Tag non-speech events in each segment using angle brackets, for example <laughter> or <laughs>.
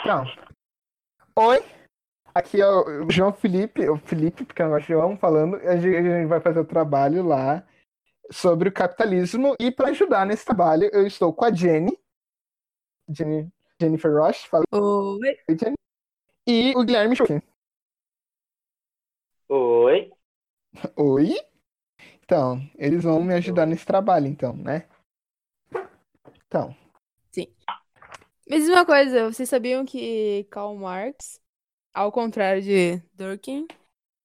Então. Oi, aqui é o João Felipe, o Felipe, porque eu gosto de João, falando. A gente, a gente vai fazer o trabalho lá sobre o capitalismo. E para ajudar nesse trabalho, eu estou com a Jenny, Jenny Jennifer Roche, fala Oi. aí, Jenny, e o Guilherme Schuchen. Oi. Oi? Então, eles vão me ajudar nesse trabalho, então, né? Então, Mas uma coisa, vocês sabiam que Karl Marx, ao contrário de Durkheim,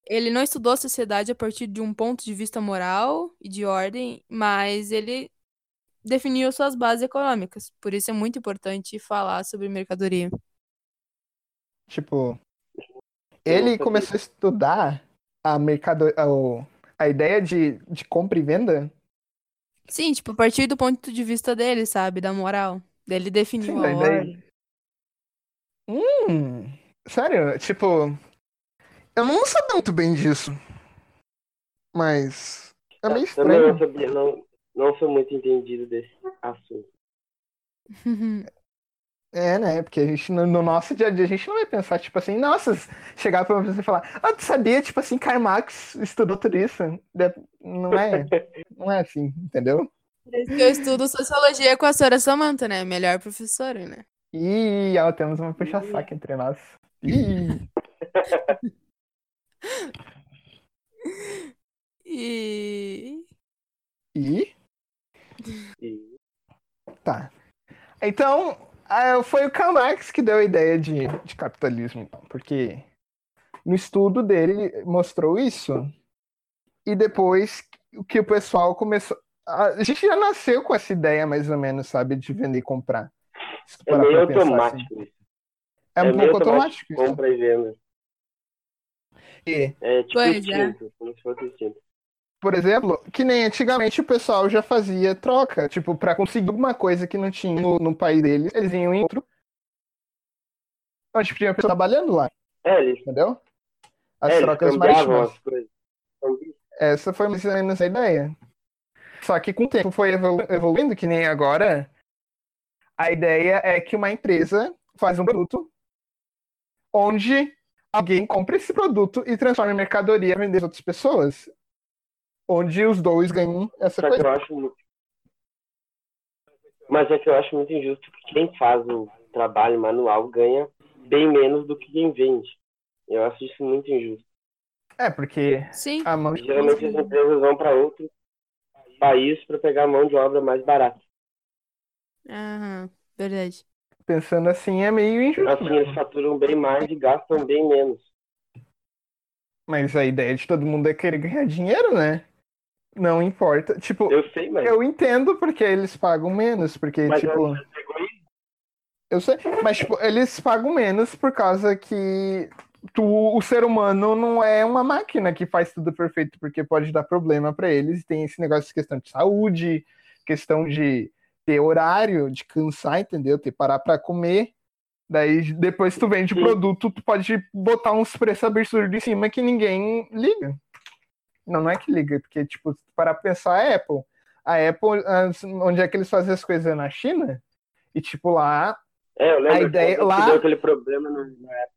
ele não estudou a sociedade a partir de um ponto de vista moral e de ordem, mas ele definiu suas bases econômicas. Por isso é muito importante falar sobre mercadoria. tipo, ele começou a estudar a mercado, a, ideia de, de compra e venda Sim, tipo, a partir do ponto de vista dele, sabe? Da moral. Ele definiu Sim, a ordem. Hum, sério, tipo, eu não sabia muito bem disso. Mas é meio Eu não, eu estranho. sabia, não, não sou muito entendido desse assunto. <laughs> É, né? Porque a gente, no, no nosso dia a dia, a gente não vai pensar, tipo assim, nossa, chegar pra uma pessoa e falar, ah, tu sabia, tipo assim, Karl Marx estudou tudo isso? Não é, <laughs> não é assim, entendeu? Por isso que eu estudo sociologia com a senhora Samantha, né? Melhor professora, né? Ih, ó, temos uma puxa-saco entre nós. Ih, <laughs> E. e E- Tá. Então, ah, foi o Karl Marx que deu a ideia de, de capitalismo, então, porque no estudo dele mostrou isso, e depois o que o pessoal começou. A gente já nasceu com essa ideia, mais ou menos, sabe, de vender e comprar. É meio pensar, assim. automático isso. É um meio pouco automático isso. Compra e venda. E, É tipo Pois é. instinto, como se fosse instinto. Por exemplo, que nem antigamente o pessoal já fazia troca, tipo, pra conseguir alguma coisa que não tinha no, no país deles, eles iam em outro. Onde tinha pessoa trabalhando lá, É, eles, entendeu? As é, trocas marítimas. Então, Essa foi mais ou menos a ideia. Só que com o tempo foi evolu- evoluindo, que nem agora. A ideia é que uma empresa faz um produto onde alguém compra esse produto e transforma em mercadoria e vende às outras pessoas. Onde os dois ganham essa Só que coisa. eu acho muito. Mas é que eu acho muito injusto que quem faz o trabalho manual ganha bem menos do que quem vende. Eu acho isso muito injusto. É, porque Sim. a mão de Geralmente as empresas vão para outro país para pegar a mão de obra mais barata. Aham, verdade. pensando assim é meio injusto. Assim mesmo. eles faturam bem mais e gastam bem menos. Mas a ideia de todo mundo é querer ganhar dinheiro, né? Não importa. Tipo, Eu sei, mas. eu entendo porque eles pagam menos, porque, mas tipo. Eu sei, mas tipo, eles pagam menos por causa que tu, o ser humano não é uma máquina que faz tudo perfeito, porque pode dar problema pra eles. Tem esse negócio de questão de saúde, questão de ter horário, de cansar, entendeu? Ter parar pra comer. Daí depois tu vende o Sim. produto, tu pode botar uns preços absurdos em cima que ninguém liga. Não, não é que liga, porque, tipo, se tu parar pra pensar, a Apple. A Apple, as- onde é que eles fazem as coisas? Na China? E, tipo, lá É, eu lembro A ideia que lá- deu aquele problema no, na época.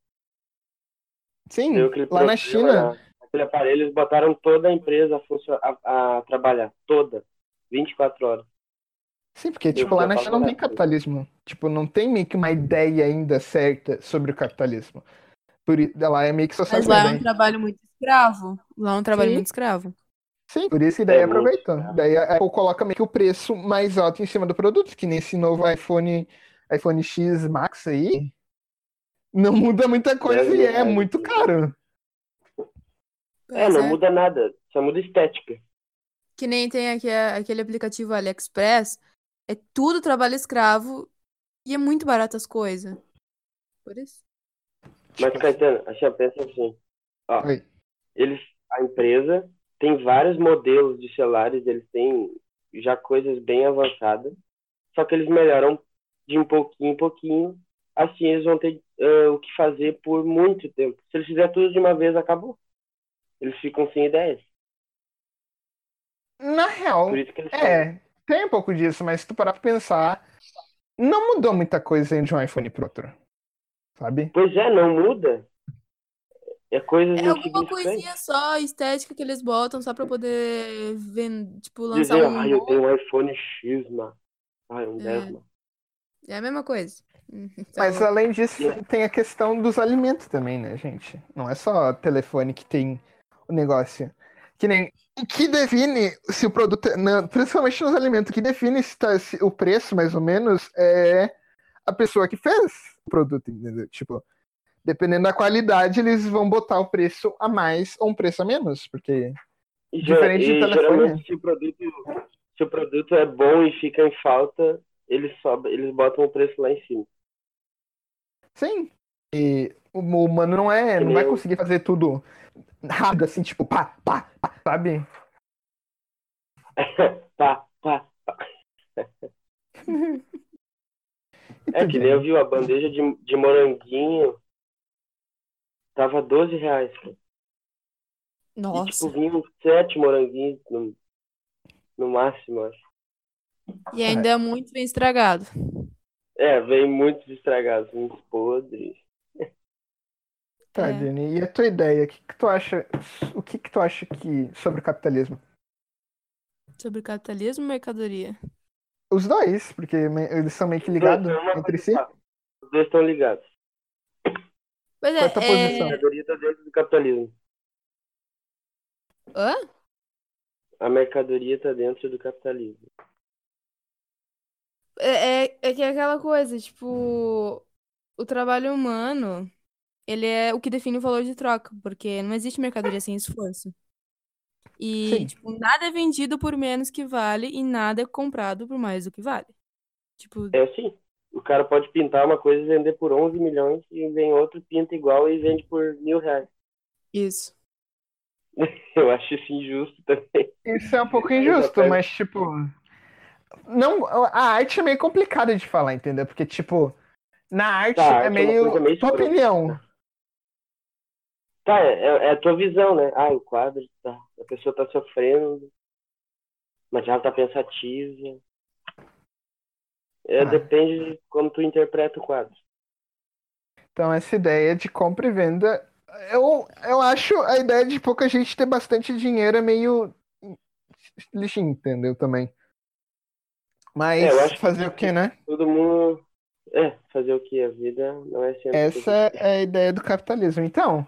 Sim, lá na China. Aquele aparelho, eles botaram toda a empresa a, funcio- a, a trabalhar. Toda. 24 horas. Sim, porque, tipo, lá na China não tem capitalismo. Tipo, não tem meio que uma ideia ainda certa sobre o capitalismo. Por, lá é meio que só Mas lá é um trabalho muito escravo. Lá é um trabalho Sim. muito escravo. Sim, por isso que daí É muito aproveitou. caro. Daí a Apple coloca meio que o preço mais alto em cima do produto, que nesse novo iPhone, iPhone X Max aí, não muda muita coisa Dez e é reais. muito caro. É, não é. muda nada. Só muda estética. Que nem tem aqui, aquele aplicativo AliExpress. É tudo trabalho escravo e é muito barato as coisas. Por isso. Mas, Caetano, assim, ó, pensa assim. Ó, Oi. Eles, a empresa tem vários modelos de celulares, eles têm já coisas bem avançadas, só que eles melhoram de um pouquinho em pouquinho, assim eles vão ter ah, o que fazer por muito tempo. Se eles fizerem tudo de uma vez, acabou. eles ficam sem ideias. Na real, eles falam. é, tem um pouco disso, mas se tu parar pra pensar, não mudou muita coisa de um iPhone pro outro. Sabe? Pois é, não muda. É coisas É alguma coisinha só estética que eles botam só pra poder vend... tipo, lançar Dizer, um ai, eu tenho um iPhone X, mano. Ai, um É. 10, mano. É a mesma coisa. <laughs> Então, Mas além disso, tem a questão dos alimentos também, né, gente? Não é só telefone que tem o negócio. Que nem. O que define se o produto. é- não, principalmente nos alimentos, o que define se, tá- se o preço, mais ou menos, é a pessoa que fez o produto, entendeu? Tipo, dependendo da qualidade, eles vão botar o preço a mais ou um preço a menos, porque. E, ge- Diferente de e telefone. geralmente se o produto se o produto é bom e fica em falta, eles sobem, eles botam o preço lá em cima. Sim. E o humano não é. Que Não vai eu. conseguir fazer tudo rápido, assim, tipo, pá, pá, pá, sabe? <laughs> pá, pá, pá. <laughs> É que nem eu vi a bandeja de, de moranguinho tava 12 reais. cara. E Nossa. tipo, vinham sete moranguinhos no, no máximo, acho. E ainda é muito bem estragado. É, vem muitos estragados, muitos podres. Tá, É. Jenny, e a tua ideia? O que, que tu acha? O que, que tu acha que sobre o capitalismo? Sobre capitalismo e mercadoria. Os dois, porque eles são meio que Os ligados entre si. Os dois estão ligados. Pois Qual é a é, posição? A é... mercadoria tá dentro do capitalismo. Hã? A mercadoria tá dentro do capitalismo. É, é, é que é aquela coisa, tipo, o trabalho humano, ele é o que define o valor de troca, porque não existe mercadoria sem esforço. E, Sim. tipo, nada é vendido por menos que vale e nada é comprado por mais do que vale. Tipo, É assim. O cara pode pintar uma coisa e vender por 11 milhões e vem outro, pinta igual e vende por mil reais. isso. <laughs> Eu acho isso injusto também. Isso é um pouco injusto, mas tipo. Não, a arte é meio complicada de falar, entendeu? Porque, tipo, na arte Tá, a arte é é uma meio. coisa meio tua opinião. Tá, é, é a tua visão, né? Ah, o quadro, tá. A pessoa tá sofrendo, mas ela tá pensativa. É, Ah. Depende de como tu interpreta o quadro. Então, essa ideia de compra e venda. Eu, eu acho a ideia de pouca gente ter bastante dinheiro é meio. lixinho, entendeu? Também. Mas É, que- fazer o quê, né? Todo mundo. É, fazer o que? A vida não é sempre. Essa é a ideia do capitalismo. Então,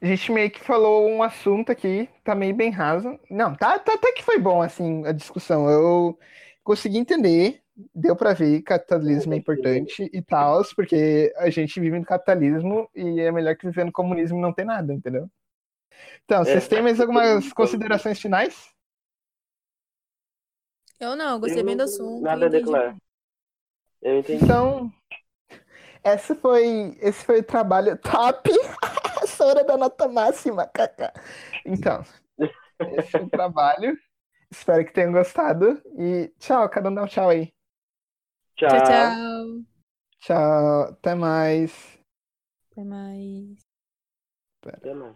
a gente meio que falou um assunto aqui, tá meio bem raso. Não, tá, tá até que foi bom, assim, a discussão. Eu consegui entender, deu pra ver que capitalismo é importante e tal, porque a gente vive no capitalismo e é melhor que viver no comunismo e não ter nada, entendeu? Então, vocês têm mais algumas considerações finais? Eu não, gostei Eu bem do assunto. Nada a declarar. Eu entendi. Então, essa foi, esse foi o trabalho top. <laughs> Sora da nota máxima, kaká. Então, esse foi o trabalho. Espero que tenham gostado. E tchau, cada um dá um tchau aí. Tchau. Tchau, tchau. Tchau, até mais. Até mais. Até mais.